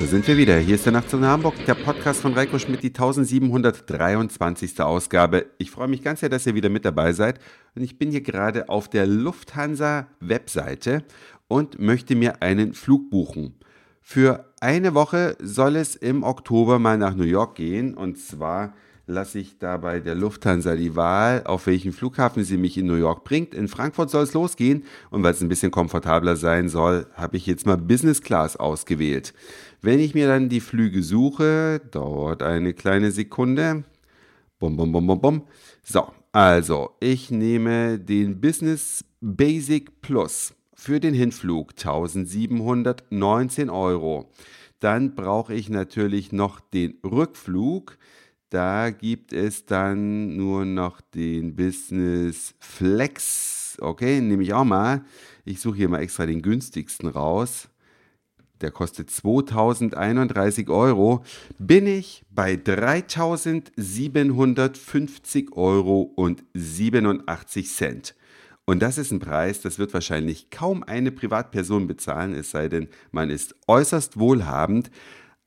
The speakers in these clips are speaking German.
sind wir wieder. Hier ist der Nachtzug nach Hamburg, der Podcast von Reiko Schmidt, die 1723. Ausgabe. Ich freue mich ganz sehr, dass ihr wieder mit dabei seid. Und ich bin hier gerade auf der Lufthansa-Webseite und möchte mir einen Flug buchen. Für eine Woche soll es im Oktober mal nach New York gehen. Und zwar lasse ich dabei der Lufthansa die Wahl, auf welchen Flughafen sie mich in New York bringt. In Frankfurt soll es losgehen und weil es ein bisschen komfortabler sein soll, habe ich jetzt mal Business Class ausgewählt. Wenn ich mir dann die Flüge suche, dauert eine kleine Sekunde. Bum, bum, bum, bum, bum. So, also ich nehme den Business Basic Plus für den Hinflug 1719 Euro. Dann brauche ich natürlich noch den Rückflug da gibt es dann nur noch den Business Flex. Okay, nehme ich auch mal. Ich suche hier mal extra den günstigsten raus. Der kostet 2031 Euro. Bin ich bei 3750 Euro und 87 Cent. Und das ist ein Preis, das wird wahrscheinlich kaum eine Privatperson bezahlen, es sei denn, man ist äußerst wohlhabend.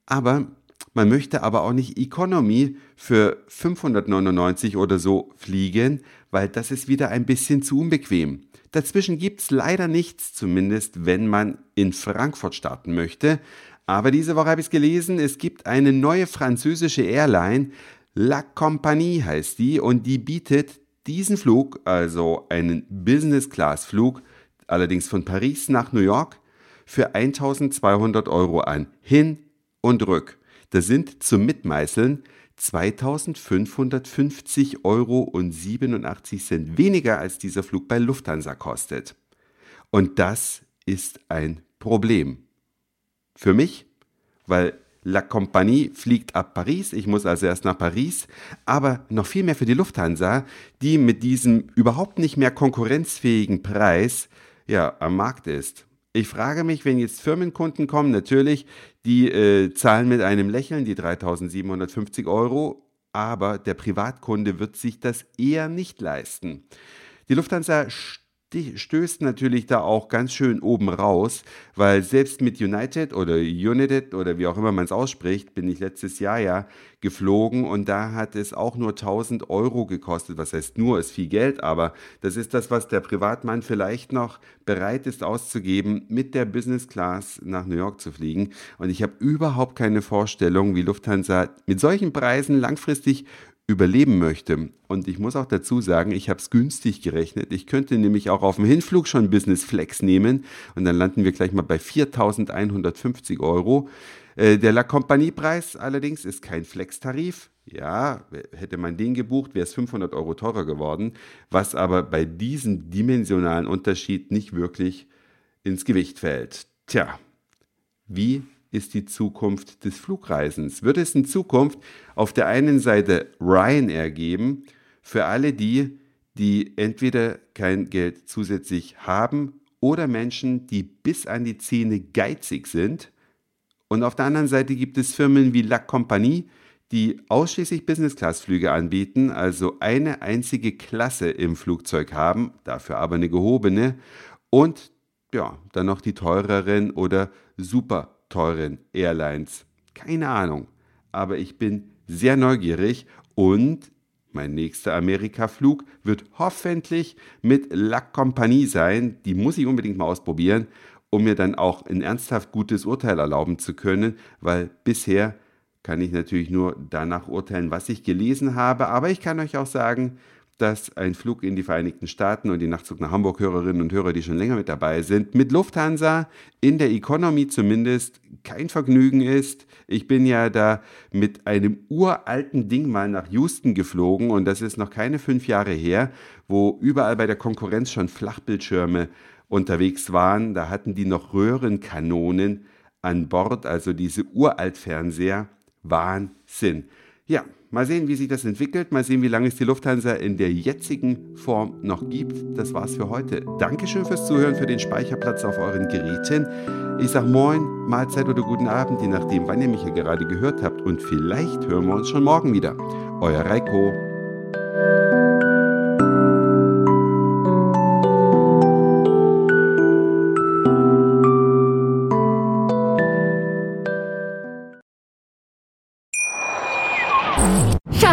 Aber man möchte aber auch nicht Economy für 599 oder so fliegen, weil das ist wieder ein bisschen zu unbequem. Dazwischen gibt es leider nichts, zumindest wenn man in Frankfurt starten möchte. Aber diese Woche habe ich es gelesen, es gibt eine neue französische Airline, La Compagnie heißt die, und die bietet diesen Flug, also einen Business-Class-Flug, allerdings von Paris nach New York, für 1200 Euro an, hin und rück. Das sind zum Mitmeißeln 2550 Euro und 87 Cent weniger als dieser Flug bei Lufthansa kostet. Und das ist ein Problem. Für mich, weil La Compagnie fliegt ab Paris, ich muss also erst nach Paris, aber noch viel mehr für die Lufthansa, die mit diesem überhaupt nicht mehr konkurrenzfähigen Preis ja am Markt ist. Ich frage mich, wenn jetzt Firmenkunden kommen, natürlich, die äh, zahlen mit einem Lächeln die 3750 Euro, aber der Privatkunde wird sich das eher nicht leisten. Die Lufthansa stößt natürlich da auch ganz schön oben raus, weil selbst mit United oder United oder wie auch immer man es ausspricht, bin ich letztes Jahr ja geflogen und da hat es auch nur 1000 Euro gekostet. Was heißt nur, ist viel Geld, aber das ist das, was der Privatmann vielleicht noch bereit ist auszugeben, mit der Business Class nach New York zu fliegen. Und ich habe überhaupt keine Vorstellung, wie Lufthansa mit solchen Preisen langfristig überleben möchte. Und ich muss auch dazu sagen, ich habe es günstig gerechnet. Ich könnte nämlich auch auf dem Hinflug schon Business Flex nehmen und dann landen wir gleich mal bei 4.150 Euro. Äh, der La Compagnie-Preis allerdings ist kein Flex-Tarif. Ja, hätte man den gebucht, wäre es 500 Euro teurer geworden, was aber bei diesem dimensionalen Unterschied nicht wirklich ins Gewicht fällt. Tja, wie ist die Zukunft des Flugreisens? Wird es in Zukunft auf der einen Seite Ryanair geben, für alle die, die entweder kein Geld zusätzlich haben oder Menschen, die bis an die Zähne geizig sind? Und auf der anderen Seite gibt es Firmen wie La Compagnie, die ausschließlich Business-Class-Flüge anbieten, also eine einzige Klasse im Flugzeug haben, dafür aber eine gehobene und ja, dann noch die teureren oder super teuren Airlines. Keine Ahnung. Aber ich bin sehr neugierig und mein nächster Amerika-Flug wird hoffentlich mit La Compagnie sein. Die muss ich unbedingt mal ausprobieren, um mir dann auch ein ernsthaft gutes Urteil erlauben zu können, weil bisher kann ich natürlich nur danach urteilen, was ich gelesen habe. Aber ich kann euch auch sagen, dass ein Flug in die Vereinigten Staaten und die Nachtzug nach Hamburg Hörerinnen und Hörer, die schon länger mit dabei sind, mit Lufthansa in der Economy zumindest kein Vergnügen ist. Ich bin ja da mit einem uralten Ding mal nach Houston geflogen und das ist noch keine fünf Jahre her, wo überall bei der Konkurrenz schon Flachbildschirme unterwegs waren. Da hatten die noch Röhrenkanonen an Bord, also diese Uraltfernseher. Wahnsinn. Ja, mal sehen, wie sich das entwickelt. Mal sehen, wie lange es die Lufthansa in der jetzigen Form noch gibt. Das war's für heute. Dankeschön fürs Zuhören, für den Speicherplatz auf euren Geräten. Ich sag Moin, Mahlzeit oder guten Abend, je nachdem, wann ihr mich hier gerade gehört habt. Und vielleicht hören wir uns schon morgen wieder. Euer Reiko.